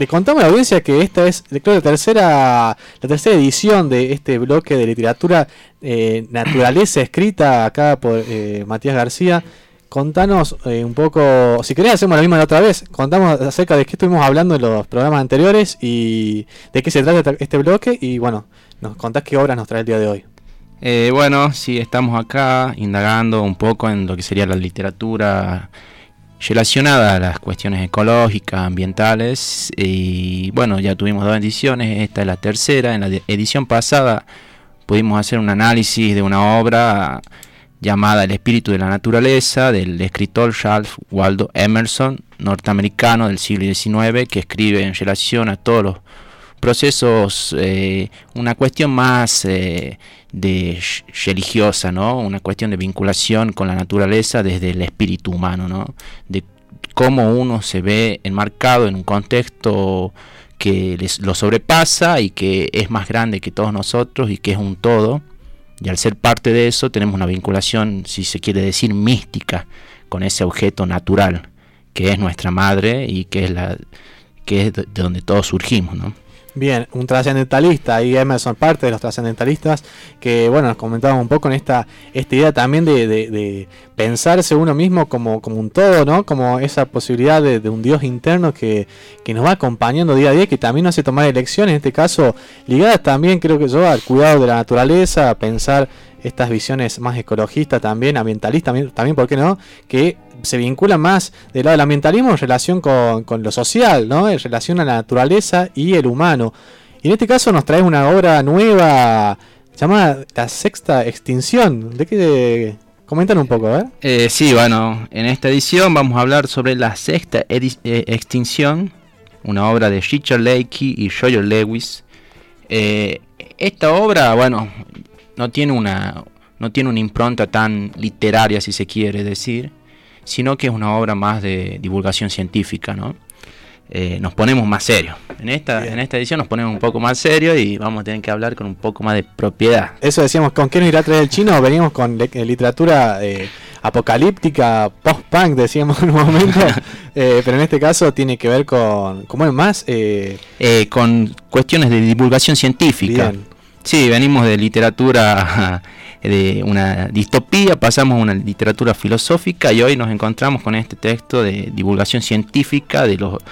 le contamos a la audiencia que esta es, creo, la tercera, la tercera edición de este bloque de literatura eh, naturaleza escrita acá por eh, Matías García. Contanos eh, un poco, si querés hacemos la misma de otra vez, contamos acerca de qué estuvimos hablando en los programas anteriores y de qué se trata este bloque y bueno, nos contás qué obras nos trae el día de hoy. Bueno, sí, estamos acá indagando un poco en lo que sería la literatura relacionada a las cuestiones ecológicas, ambientales. Y bueno, ya tuvimos dos ediciones, esta es la tercera. En la edición pasada pudimos hacer un análisis de una obra llamada El espíritu de la naturaleza del escritor Charles Waldo Emerson, norteamericano del siglo XIX, que escribe en relación a todos los procesos, eh, una cuestión más eh, de religiosa, ¿no? Una cuestión de vinculación con la naturaleza desde el espíritu humano, ¿no? De cómo uno se ve enmarcado en un contexto que les, lo sobrepasa y que es más grande que todos nosotros y que es un todo. Y al ser parte de eso tenemos una vinculación, si se quiere decir, mística con ese objeto natural, que es nuestra madre y que es la que es de donde todos surgimos, ¿no? Bien, un trascendentalista, y Emerson parte de los trascendentalistas, que bueno, nos comentábamos un poco en esta, esta idea también de, pensarse uno mismo como, como un todo, ¿no? Como esa posibilidad de, un Dios interno que, que, nos va acompañando día a día, que también nos hace tomar elecciones, en este caso ligadas también creo que yo al cuidado de la naturaleza, a pensar estas visiones más ecologistas también, ambientalistas también, también ¿por qué no? Que se vincula más del lado del ambientalismo en relación con, lo social, ¿no? En relación a la naturaleza y el humano. Y en este caso nos trae una obra nueva llamada La Sexta Extinción. ¿De qué? Comentan un poco, eh sí, bueno, en esta edición vamos a hablar sobre La Sexta eh, Extinción, una obra de Richard Leakey y Roger Lewis. Eh, esta obra, bueno, no tiene una no tiene una impronta tan literaria, si se quiere decir, sino que es una obra más de divulgación científica, ¿no? Eh, nos ponemos más serios. En esta, en esta edición nos ponemos un poco más serios y vamos a tener que hablar con un poco más de propiedad. Eso decíamos, ¿con qué nos irá a traer el chino? Venimos con eh, literatura eh, apocalíptica, post-punk, decíamos en un momento, pero en este caso tiene que ver con, ¿cómo es más? con cuestiones de divulgación científica. Sí, venimos de literatura de una distopía, pasamos a una literatura filosófica y hoy nos encontramos con este texto de divulgación científica de los,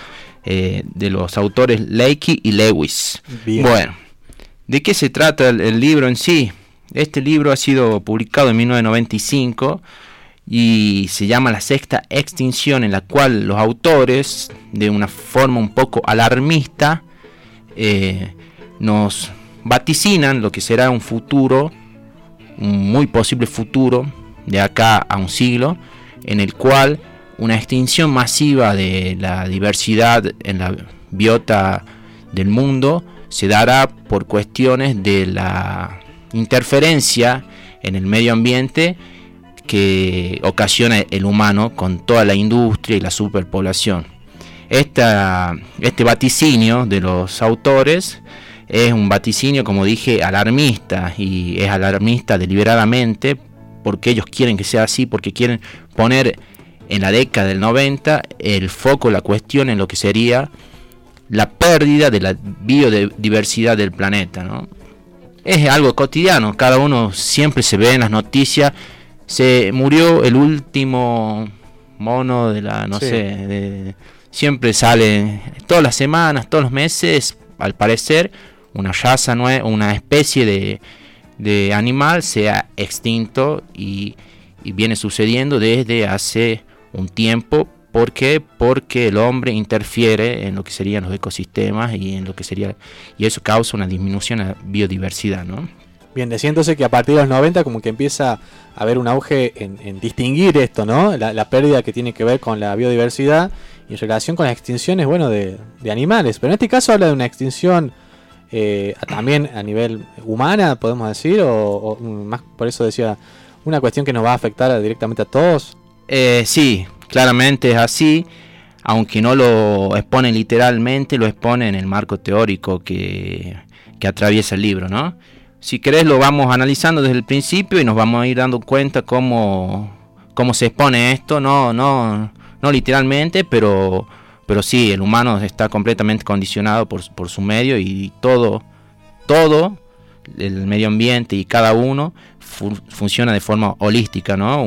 eh, de los autores Leakey y Lewis. Bueno, ¿de qué se trata el, libro en sí? Este libro ha sido publicado en 1995 y se llama La Sexta Extinción, en la cual los autores, de una forma un poco alarmista, eh, nos vaticinan lo que será un futuro un muy posible futuro de acá a un siglo en el cual una extinción masiva de la diversidad en la biota del mundo se dará por cuestiones de la interferencia en el medio ambiente que ocasiona el humano con toda la industria y la superpoblación. este vaticinio de los autores es un vaticinio, como dije, alarmista y es alarmista deliberadamente porque ellos quieren que sea así, porque quieren poner en la década del 90 el foco, la cuestión en lo que sería la pérdida de la biodiversidad del planeta. ¿no? Es algo cotidiano, cada uno siempre se ve en las noticias, se murió el último mono de la, no sé, siempre sale todas las semanas, todos los meses, al parecer, una raza una especie de, animal sea extinto y, viene sucediendo desde hace un tiempo. ¿Por qué? Porque el hombre interfiere en lo que serían los ecosistemas y en lo que sería y eso causa una disminución la biodiversidad, ¿no? Bien, decía entonces que a partir de los 90 como que empieza a haber un auge en, distinguir esto, ¿no? La, pérdida que tiene que ver con la biodiversidad y en relación con las extinciones, bueno, de, de animales. Pero en este caso habla de una extinción eh, también a nivel humana, podemos decir, o, más por eso decía, una cuestión que nos va a afectar directamente a todos. Eh, sí, claramente es así, aunque no lo expone literalmente, lo expone en el marco teórico que, que atraviesa el libro, ¿no? Si querés lo vamos analizando desde el principio y nos vamos a ir dando cuenta cómo, cómo se expone esto, no, no, no literalmente, pero pero sí, el humano está completamente condicionado por, por su medio y todo, todo, el medio ambiente y cada uno funciona de forma holística, ¿no?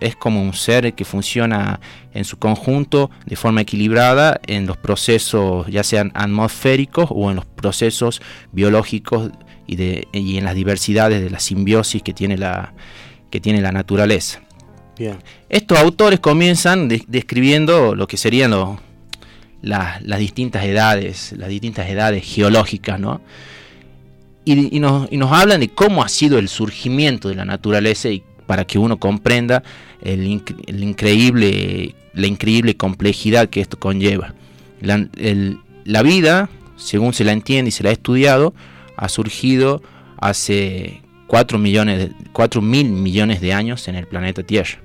es como un ser que funciona en su conjunto de forma equilibrada en los procesos ya sean atmosféricos o en los procesos biológicos y, de, y en las diversidades de la simbiosis que tiene la, que tiene la naturaleza. Bien. Estos autores comienzan describiendo lo que serían las distintas edades, las distintas edades geológicas, ¿no? y, nos, hablan de cómo ha sido el surgimiento de la naturaleza y para que uno comprenda el, increíble, la increíble complejidad que esto conlleva. La, vida, según se la entiende y se la ha estudiado, ha surgido hace 4, millones, 4 mil millones de años en el planeta Tierra.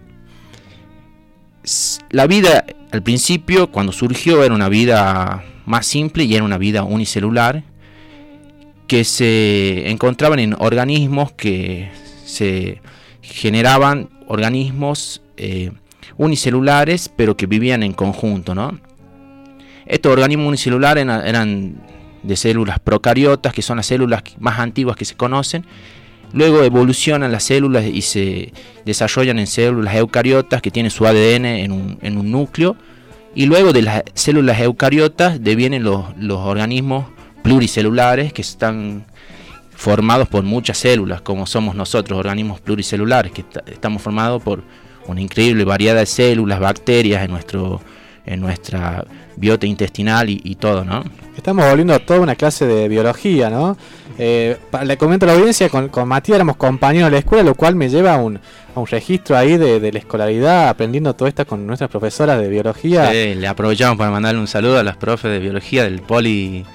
La vida al principio, cuando surgió, era una vida más simple y era una vida unicelular que se encontraban en organismos que se generaban organismos eh, unicelulares pero que vivían en conjunto ¿no? estos organismos unicelulares eran, de células procariotas que son las células más antiguas que se conocen luego evolucionan las células y se desarrollan en células eucariotas que tienen su ADN en un, en un núcleo y luego de las células eucariotas devienen los, los organismos pluricelulares que están formados por muchas células, como somos nosotros, organismos pluricelulares, que estamos formados por una increíble variedad de células, bacterias en nuestro en nuestra biota intestinal y, todo, ¿no? Estamos volviendo a toda una clase de biología, ¿no? Eh, le comento a la audiencia, con, con, Matías éramos compañeros de la escuela, lo cual me lleva a un, a un registro ahí de, la escolaridad, aprendiendo todo esto con nuestras profesoras de biología. Sí, le aprovechamos para mandarle un saludo a las profes de biología del poli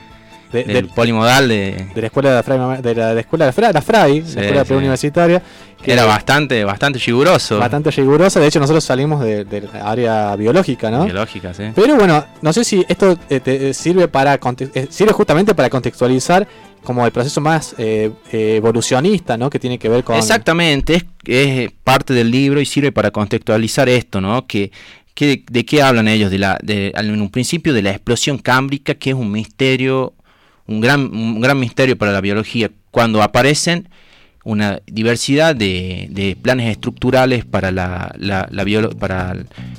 del polimodal de, de la escuela de la Fray, de la, escuela de la, la Fray, la escuela preuniversitaria. Que era bastante, bastante riguroso. Bastante riguroso, de hecho nosotros salimos de, la área biológica, ¿no? Biológica, sí. Pero bueno, no sé si esto eh, eh, sirve para eh, sirve justamente para contextualizar como el proceso más evolucionista, ¿no? Que tiene que ver con... Exactamente, es, es, parte del libro y sirve para contextualizar esto, ¿no? Que, que ¿De qué hablan ellos? De la, de, en un principio de la explosión cámbrica, que es un misterio un gran, un gran misterio para la biología cuando aparecen una diversidad de, planes estructurales para la, la, para,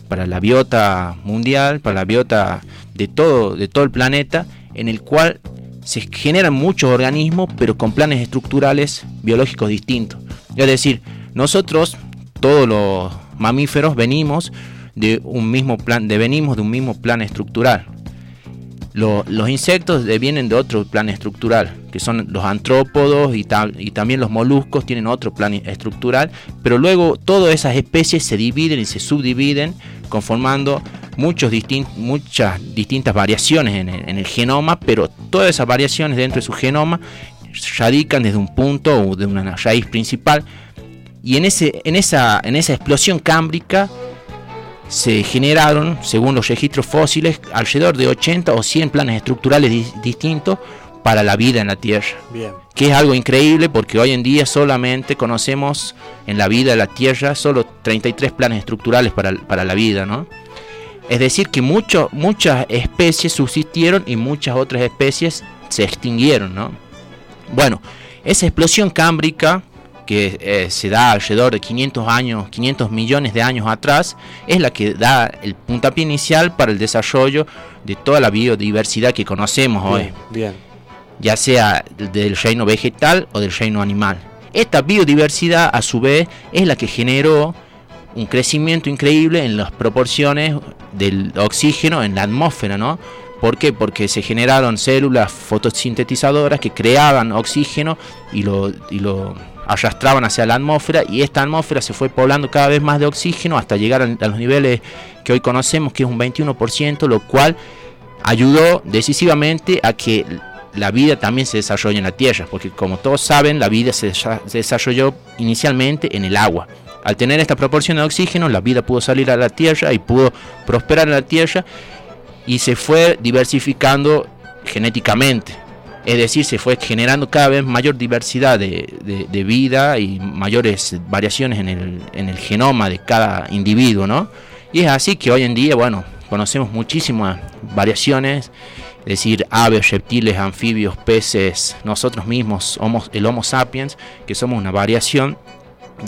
para, la biota mundial, para la biota de todo, de todo el planeta, en el cual se generan muchos organismos, pero con planes estructurales biológicos distintos. Es decir, nosotros, todos los mamíferos, venimos de un mismo plan, de, venimos de un mismo plan estructural los insectos vienen de otro plan estructural, que son los antrópodos y, también los moluscos tienen otro plan estructural, pero luego todas esas especies se dividen y se subdividen conformando muchas distintas variaciones en el, genoma, pero todas esas variaciones dentro de su genoma radican desde un punto o de una raíz principal. Y en, ese, en esa explosión cámbrica se generaron, según los registros fósiles, alrededor de 80 o 100 planes estructurales distintos para la vida en la Tierra. Que es algo increíble porque hoy en día solamente conocemos en la vida de la Tierra solo 33 planes estructurales para, la vida, ¿no? Es decir, que muchas especies subsistieron y muchas otras especies se extinguieron, ¿no? Bueno, esa explosión cámbrica que eh, se da alrededor de 500 años, 500 millones de años atrás, es la que da el puntapié inicial para el desarrollo de toda la biodiversidad que conocemos hoy. Ya sea del reino vegetal o del reino animal. Esta biodiversidad, a su vez, es la que generó un crecimiento increíble en las proporciones del oxígeno en la atmósfera, ¿no? ¿Por qué? Porque se generaron células fotosintetizadoras que creaban oxígeno y lo, y lo arrastraban hacia la atmósfera y esta atmósfera se fue poblando cada vez más de oxígeno hasta llegar a, los niveles que hoy conocemos, que es un 21%, lo cual ayudó decisivamente a que la vida también se desarrolle en la Tierra, porque como todos saben, la vida se, desarrolló inicialmente en el agua. Al tener esta proporción de oxígeno, la vida pudo salir a la Tierra y pudo prosperar en la Tierra y se fue diversificando genéticamente. Es decir, se fue generando cada vez mayor diversidad de, vida y mayores variaciones en el, genoma de cada individuo, ¿no? Y es así que hoy en día, bueno, conocemos muchísimas variaciones, es decir, aves, reptiles, anfibios, peces, nosotros mismos, el Homo sapiens, que somos una variación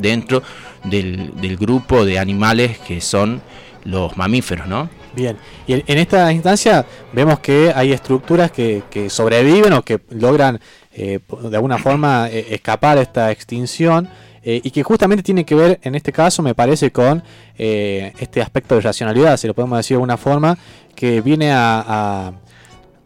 dentro del, grupo de animales que son los mamíferos, ¿no? Bien, y en esta instancia vemos que hay estructuras que, sobreviven o que logran eh, de alguna forma eh, escapar a esta extinción eh, y que justamente tiene que ver en este caso me parece con este aspecto de racionalidad, si lo podemos decir de alguna forma, que viene a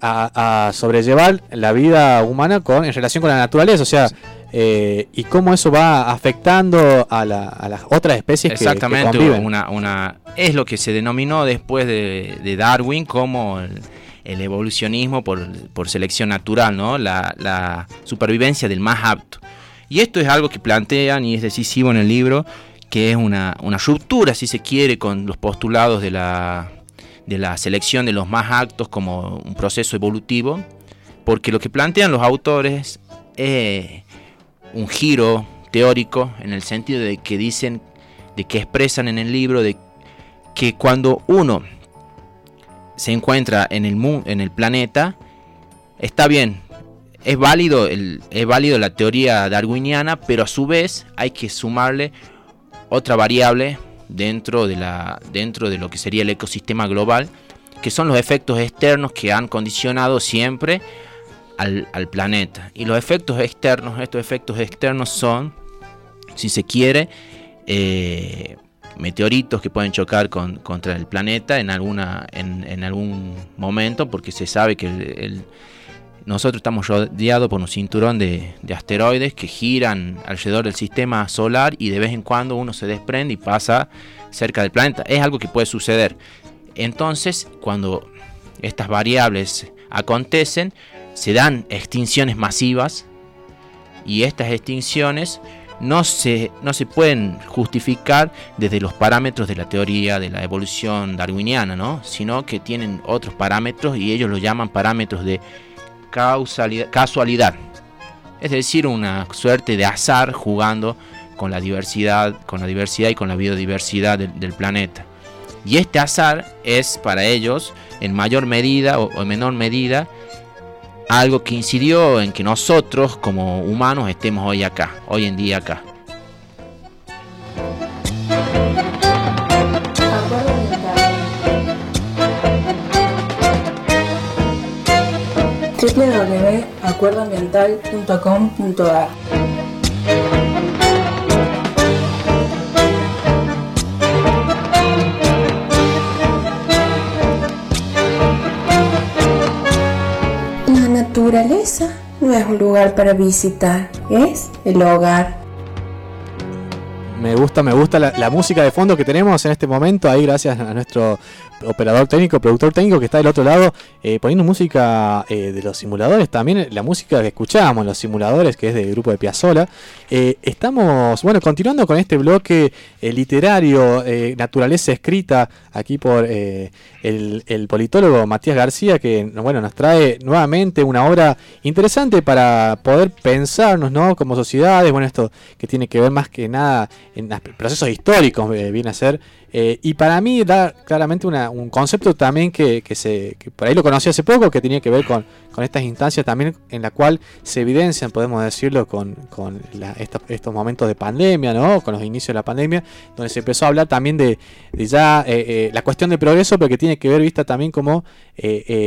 a, sobrellevar la vida humana con, en relación con la naturaleza, o sea, eh, y cómo eso va afectando a, las otras especies Exactamente, que, Una, una, es lo que se denominó después de, Darwin como el, evolucionismo por, selección natural, ¿no? La, supervivencia del más apto. Y esto es algo que plantean y es decisivo en el libro, que es una, una ruptura, si se quiere, con los postulados de la de la selección de los más actos como un proceso evolutivo, porque lo que plantean los autores es un giro teórico en el sentido de que dicen, de que expresan en el libro, de que cuando uno se encuentra en el, en el planeta, está bien, es válido, el, es válido la teoría darwiniana, pero a su vez hay que sumarle otra variable dentro de, la, dentro de lo que sería el ecosistema global, que son los efectos externos que han condicionado siempre al, planeta. Y los efectos externos, estos efectos externos son, si se quiere, eh, meteoritos que pueden chocar contra el planeta en, alguna, en, algún momento, porque se sabe que nosotros estamos rodeados por un cinturón de, asteroides que giran alrededor del sistema solar y de vez en cuando uno se desprende y pasa cerca del planeta. Es algo que puede suceder. Entonces, cuando estas variables acontecen, se dan extinciones masivas y estas extinciones no se, no se pueden justificar desde los parámetros de la teoría de la evolución darwiniana, ¿no? sino que tienen otros parámetros y ellos lo llaman parámetros de casualidad. Es decir, una suerte de azar jugando con la diversidad, con la diversidad y con la biodiversidad del, planeta. Y este azar es para ellos, en mayor medida o en menor medida, algo que incidió en que nosotros como humanos estemos hoy acá, hoy en día acá. www.acuerdoambiental.com.ar para visitar, es el hogar. Me gusta, me gusta la, música de fondo que tenemos en este momento, ahí gracias a nuestro operador técnico, productor técnico que está del otro lado, eh, poniendo música eh, de los simuladores, también la música que escuchábamos en los simuladores, que es del grupo de Piazzola. Eh, estamos, bueno, continuando con este bloque literario, naturaleza escrita, aquí por el, el, politólogo Matías García, que bueno, nos trae nuevamente una obra interesante para poder pensarnos, ¿no? Como sociedades, bueno, esto que tiene que ver más que nada en procesos históricos, viene a ser eh, y para mí da claramente un concepto también que, se, por ahí lo conocí hace poco, que tenía que ver con, estas instancias también en la cual se evidencian, podemos decirlo, con, estos, momentos de pandemia, ¿no? con los inicios de la pandemia, donde se empezó a hablar también de, ya eh, eh, la cuestión de progreso, pero que tiene que ver vista también como,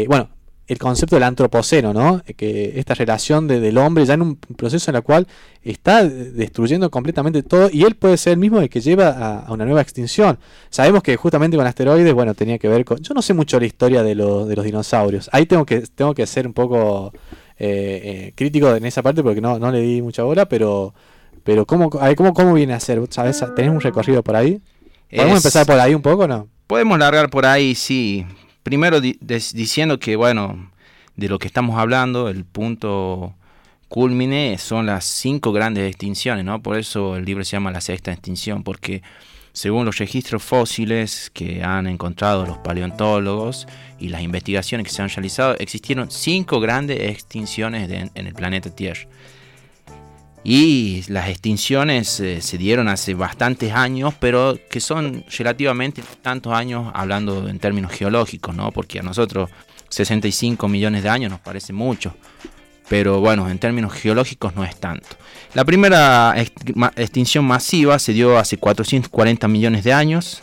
bueno, el concepto del antropoceno, ¿no? Que esta relación del hombre ya en un proceso en el cual está destruyendo completamente todo y él puede ser el mismo el que lleva a, una nueva extinción. Sabemos que justamente con asteroides, bueno, tenía que ver con... Yo no sé mucho la historia de, los, de los dinosaurios. Ahí tengo que, tengo que ser un poco eh, eh, crítico en esa parte porque no, no le di mucha hora, pero... Pero ¿cómo, cómo, cómo viene a ser? ¿Sabes? ¿Tenés un recorrido por ahí? ¿Podemos empezar por ahí un poco o no? Podemos largar por ahí, sí. Primero diciendo que, bueno, de lo que estamos hablando, el punto culmine son las cinco grandes extinciones, ¿no? Por eso el libro se llama La sexta extinción, porque según los registros fósiles que han encontrado los paleontólogos y las investigaciones que se han realizado, existieron cinco grandes extinciones en el planeta Tierra. Y las extinciones eh, se dieron hace bastantes años, pero que son relativamente tantos años hablando en términos geológicos, ¿no? Porque a nosotros 65 millones de años nos parece mucho, pero bueno, en términos geológicos no es tanto. La primera extinción masiva se dio hace 440 millones de años,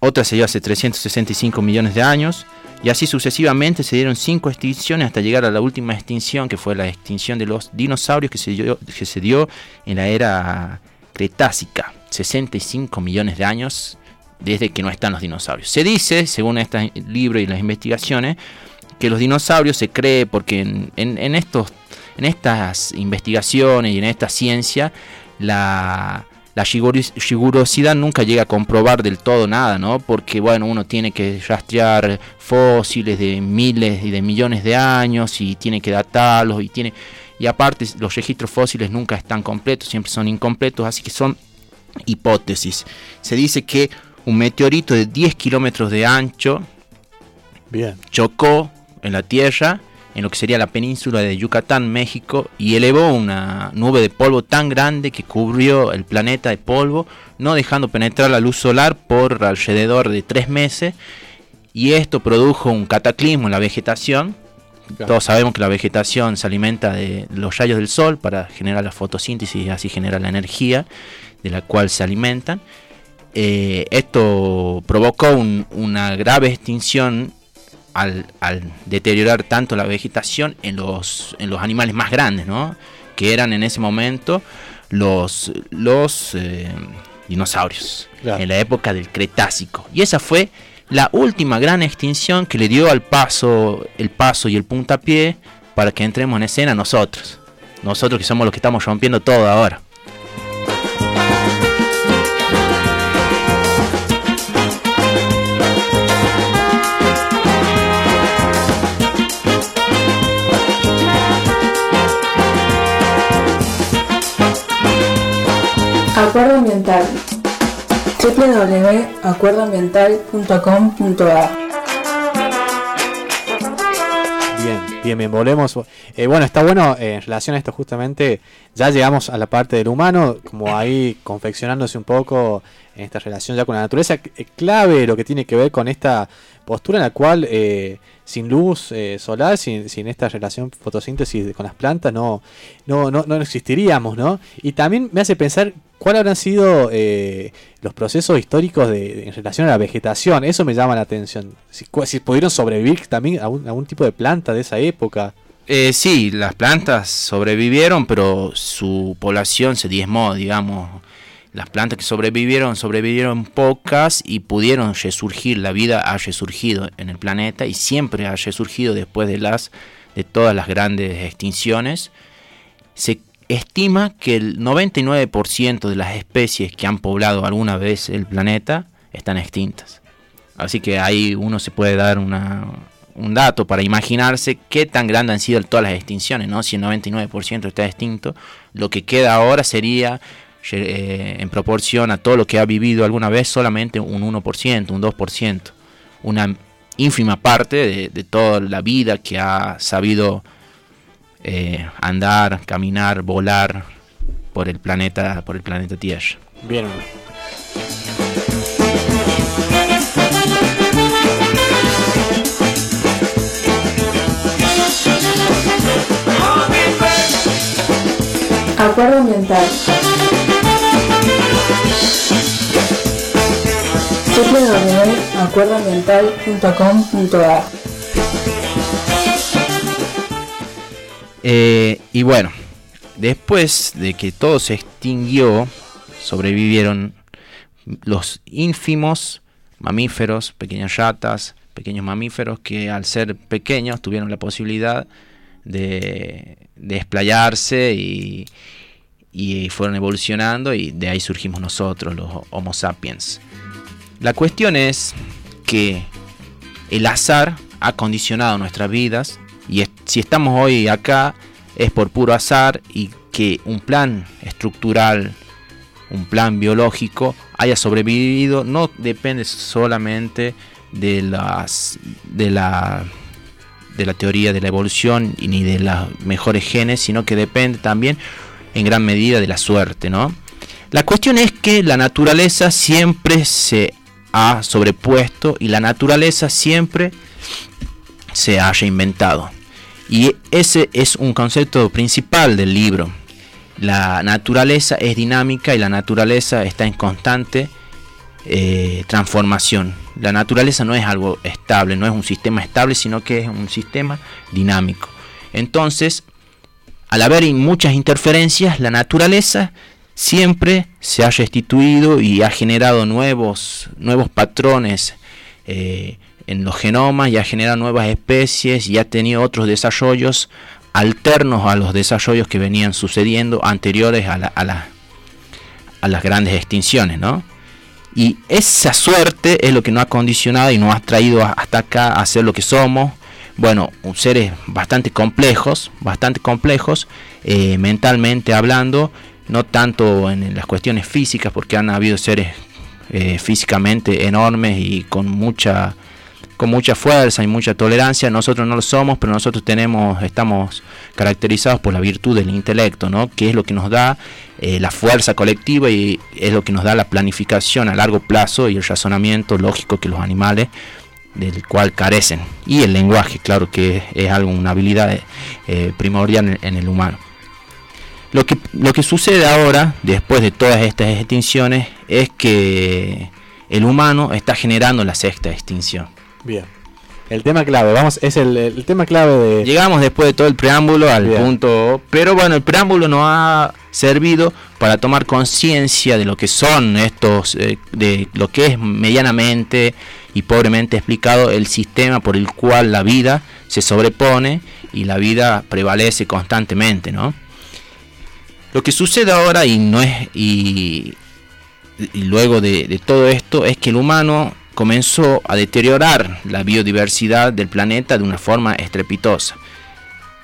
otra se dio hace 365 millones de años, y así sucesivamente se dieron cinco extinciones hasta llegar a la última extinción, que fue la extinción de los dinosaurios que se dio, que se dio en la era Cretácica, 65 millones de años desde que no están los dinosaurios. Se dice, según este libro y las investigaciones, que los dinosaurios se cree porque en, estos, en estas investigaciones y en esta ciencia la, la rigurosidad nunca llega a comprobar del todo nada, ¿no? Porque, bueno, uno tiene que rastrear fósiles de miles y de millones de años y tiene que datarlos y tiene... Y aparte, los registros fósiles nunca están completos, siempre son incompletos, así que son hipótesis. Se dice que un meteorito de 10 kilómetros de ancho Bien. chocó en la Tierra en lo que sería la península de Yucatán, México, y elevó una nube de polvo tan grande que cubrió el planeta de polvo, no dejando penetrar la luz solar por alrededor de tres meses, y esto produjo un cataclismo en la vegetación. Todos sabemos que la vegetación se alimenta de los rayos del sol para generar la fotosíntesis y así genera la energía de la cual se alimentan. Eh, esto provocó una grave extinción al, deteriorar tanto la vegetación en los, en los animales más grandes, ¿no? que eran en ese momento los, los eh, dinosaurios, en la época del Cretácico. Y esa fue la última gran extinción que le dio al paso, el paso y el puntapié para que entremos en escena nosotros. Nosotros que somos los que estamos rompiendo todo ahora. Acuerdo Ambiental www.acuerdoambiental.com.ar Bien, bien, bien, volvemos. Eh, bueno, está bueno eh, en relación a esto justamente, ya llegamos a la parte del humano, como ahí confeccionándose un poco en esta relación ya con la naturaleza, eh, clave lo que tiene que ver con esta postura en la cual sin luz solar, sin, sin, esta relación fotosíntesis con las plantas, no, no, no, no existiríamos, ¿no? Y también me hace pensar ¿Cuáles habrán sido eh, los procesos históricos de, en relación a la vegetación? Eso me llama la atención. Si, pudieron sobrevivir también a algún tipo de planta de esa época. Eh, sí, las plantas sobrevivieron, pero su población se diezmó, digamos. Las plantas que sobrevivieron, sobrevivieron pocas y pudieron resurgir. La vida ha resurgido en el planeta y siempre ha resurgido después de las de todas las grandes extinciones. Se estima que el 99% de las especies que han poblado alguna vez el planeta están extintas. Así que ahí uno se puede dar un dato para imaginarse qué tan grandes han sido todas las extinciones, ¿no? Si el 99% está extinto, lo que queda ahora sería eh, en proporción a todo lo que ha vivido alguna vez solamente un 1%, un 2%, una ínfima parte de, de toda la vida que ha sabido eh, andar, caminar, volar por el planeta, por el planeta Tierra. Bien. Acuerdo ambiental. www.acuerdoambiental.com.ar eh, y bueno, después de que todo se extinguió, sobrevivieron los ínfimos mamíferos, pequeñas ratas, pequeños mamíferos que al ser pequeños tuvieron la posibilidad de, y, y fueron evolucionando y de ahí surgimos nosotros, los Homo sapiens. La cuestión es que el azar ha condicionado nuestras vidas y si estamos hoy acá es por puro azar y que un plan estructural, un plan biológico haya sobrevivido no depende solamente de las de la de la teoría de la evolución ni de los mejores genes, sino que depende también en gran medida de la suerte, ¿no? La cuestión es que la naturaleza siempre se ha sobrepuesto y la naturaleza siempre se haya inventado. Y ese es un concepto principal del libro. La naturaleza es dinámica y la naturaleza está en constante eh, transformación. La naturaleza no es algo estable, no es un sistema estable, sino que es un sistema dinámico. Entonces, al haber muchas interferencias, la naturaleza siempre se ha restituido y ha generado nuevos, nuevos patrones eh, en los genomas y ha nuevas especies y ha tenido otros desarrollos alternos a los desarrollos que venían sucediendo anteriores a las grandes extinciones, ¿no? Y esa suerte es lo que nos ha condicionado y nos ha traído hasta acá a ser lo que somos. Bueno, seres bastante complejos, bastante complejos, eh, mentalmente hablando, no tanto en las cuestiones físicas, porque han habido seres eh, físicamente enormes y con mucha con mucha fuerza y mucha tolerancia. Nosotros no lo somos, pero nosotros tenemos, estamos caracterizados por la virtud del intelecto, ¿no? que es lo que nos da eh, la fuerza colectiva y es lo que nos da la planificación a largo plazo y el razonamiento lógico que los animales del cual carecen. Y el lenguaje, claro que es algo, una habilidad eh, primordial en, el humano. Lo que, lo que sucede ahora, después de todas estas extinciones, es que el humano está generando la sexta extinción. Bien. El tema clave, vamos, es el, tema clave de... Llegamos después de todo el preámbulo al punto, pero bueno, el preámbulo nos ha servido para tomar conciencia de lo que son estos, eh, de lo que es medianamente y pobremente explicado el sistema por el cual la vida se sobrepone y la vida prevalece constantemente, ¿no? Lo que sucede ahora y no es y, luego de todo esto es que el humano comenzó a deteriorar la biodiversidad del planeta de una forma estrepitosa,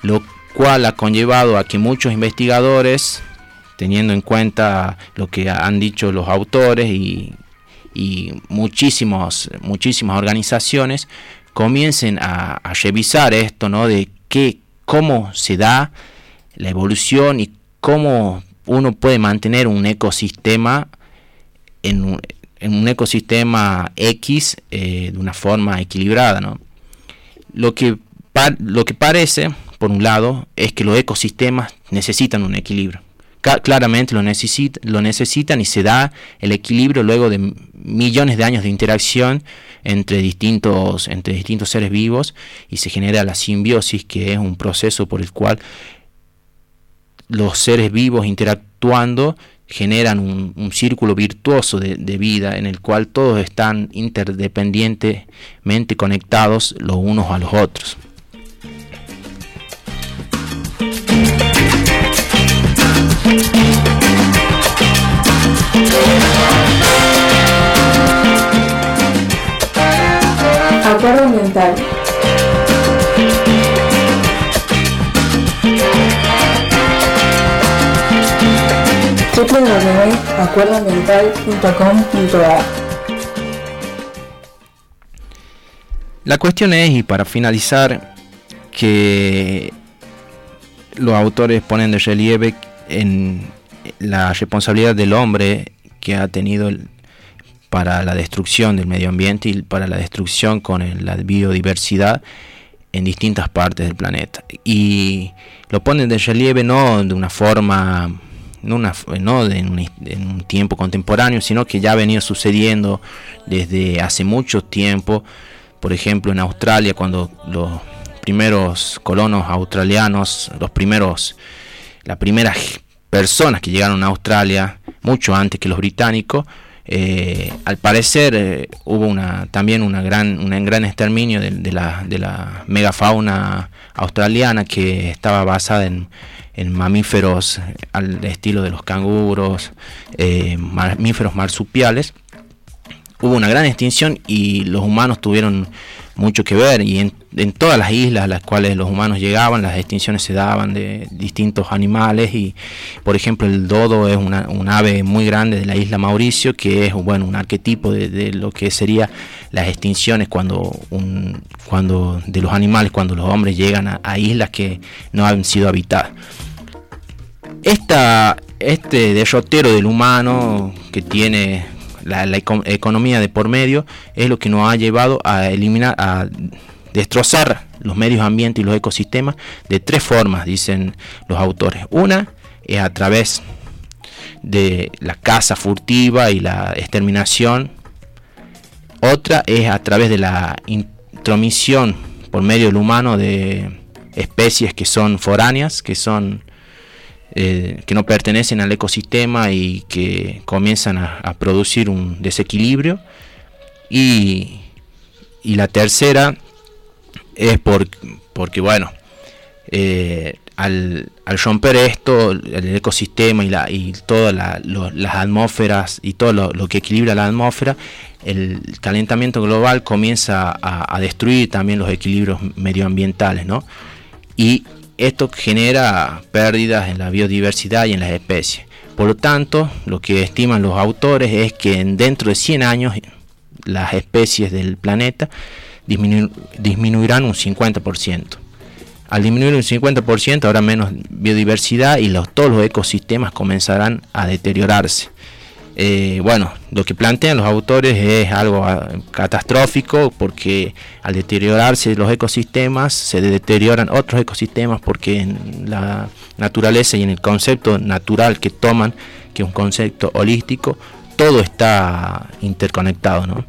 lo cual ha conllevado a que muchos investigadores, teniendo en cuenta lo que han dicho los autores y, muchísimos, muchísimas organizaciones, comiencen a, revisar esto, ¿no? De qué, cómo se da la evolución y cómo uno puede mantener un ecosistema en un, en un ecosistema X eh, de una forma equilibrada. ¿no? Lo, que lo que parece, por un lado, es que los ecosistemas necesitan un equilibrio. claramente lo, lo necesitan y se da el equilibrio luego de millones de años de interacción entre distintos, entre distintos seres vivos y se genera la simbiosis, que es un proceso por el cual los seres vivos interactuando generan un, círculo virtuoso de, vida en el cual todos están interdependientemente conectados los unos a los otros. Acuerdo mental. La cuestión es, y para finalizar, que los autores ponen de relieve en la responsabilidad del hombre que ha tenido para la destrucción del medio ambiente y para la destrucción con la biodiversidad en distintas partes del planeta. Y lo ponen de relieve no de una forma una, en, un, tiempo contemporáneo, sino que ya venido sucediendo desde hace mucho tiempo. Por ejemplo, en Australia, cuando los primeros colonos australianos, los primeros, las primeras personas que llegaron a Australia, mucho antes que los británicos, eh, al parecer eh, hubo una, también una gran, un gran exterminio de, la, de la megafauna australiana que estaba basada en, en mamíferos al estilo de los canguros, eh, mamíferos marsupiales, hubo una gran extinción y los humanos tuvieron mucho que ver y en, todas las islas a las cuales los humanos llegaban las extinciones se daban de distintos animales y por ejemplo el dodo es una, un ave muy grande de la isla Mauricio que es bueno un arquetipo de, lo que sería las extinciones cuando un, cuando de los animales cuando los hombres llegan a islas que no han sido habitadas Esta, este derrotero del humano que tiene la, economía de por medio es lo que nos ha llevado a eliminar, a destrozar los medios ambientes y los ecosistemas de tres formas, dicen los autores. Una es a través de la caza furtiva y la exterminación. Otra es a través de la intromisión por medio del humano de especies que son foráneas, que son eh, que no pertenecen al ecosistema y que comienzan a, producir un desequilibrio. Y, la tercera es por, porque, bueno, eh, al, romper esto, el ecosistema y, la, y todas las atmósferas y todo lo, que equilibra la atmósfera, el calentamiento global comienza a, a, destruir también los equilibrios medioambientales, ¿no? Y esto genera pérdidas en la biodiversidad y en las especies. Por lo tanto, lo que estiman los autores es que dentro de 100 años las especies del planeta disminuirán un 50%. Al disminuir un 50% habrá menos biodiversidad y todos los ecosistemas comenzarán a deteriorarse. Eh, bueno, lo que plantean los autores es algo ah, catastrófico porque al deteriorarse los ecosistemas se deterioran otros ecosistemas porque en la naturaleza y en el concepto natural que toman, que es un concepto holístico, todo está interconectado, ¿no?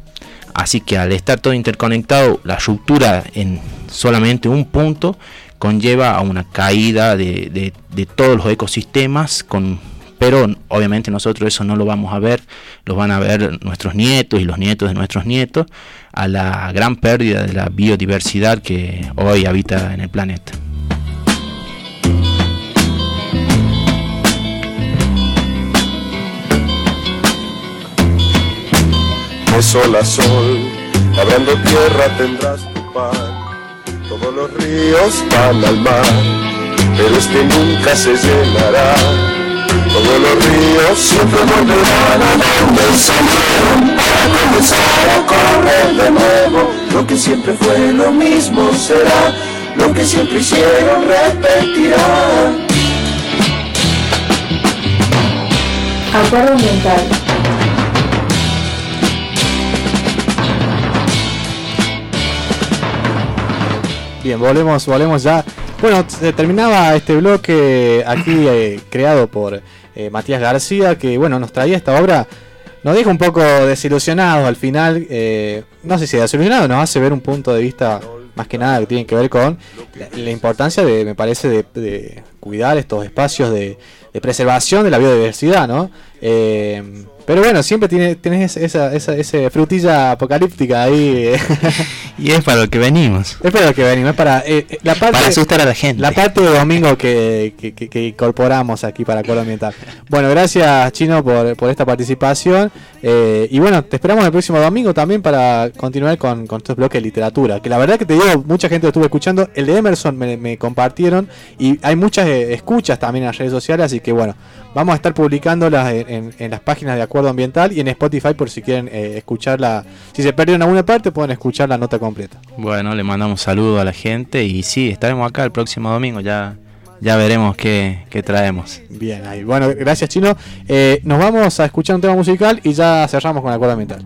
Así que al estar todo interconectado, la ruptura en solamente un punto conlleva a una caída de, de todos los ecosistemas con pero obviamente nosotros eso no lo vamos a ver, lo van a ver nuestros nietos y los nietos de nuestros nietos, a la gran pérdida de la biodiversidad que hoy habita en el planeta. De sol a sol, abriendo tierra tendrás tu pan, todos los ríos van al mar, pero este nunca se llenará todos los ríos siempre volverán a donde salieron para comenzar a correr de nuevo. Lo que siempre fue lo mismo será, lo que siempre hicieron repetirá. Acuerdo mental. Bien, volvemos, volvemos ya bueno, terminaba este bloque aquí eh, creado por eh, Matías García, que bueno, nos traía esta obra, nos deja un poco desilusionados al final, eh, no sé si desilusionados, nos hace ver un punto de vista más que nada que tiene que ver con la, importancia de, me parece, de, cuidar estos espacios de, de, preservación de la biodiversidad, ¿no? Pero bueno, siempre tiene, tienes esa, esa, esa frutilla apocalíptica ahí. y es para lo que venimos. Es para lo que venimos, es para, eh, eh, la parte, para asustar a la gente. La parte de domingo que, que, incorporamos aquí para Coro Ambiental. Bueno, gracias Chino por, por esta participación. Eh, y bueno, te esperamos el próximo domingo también para continuar con, con estos bloques de literatura. Que la verdad que te digo, mucha gente lo estuvo escuchando. El de Emerson me, me compartieron y hay muchas escuchas también en las redes sociales. Así que bueno, vamos a estar publicándolas en, en las páginas de Acuerdo Ambiental y en Spotify por si quieren eh, escucharla. Si se perdieron alguna parte, pueden escuchar la nota completa. Bueno, le mandamos saludos a la gente y sí, estaremos acá el próximo domingo. Ya ya veremos qué, traemos. Bien, ahí. Bueno, gracias Chino. Eh, nos vamos a escuchar un tema musical y ya cerramos con Acuerdo Ambiental.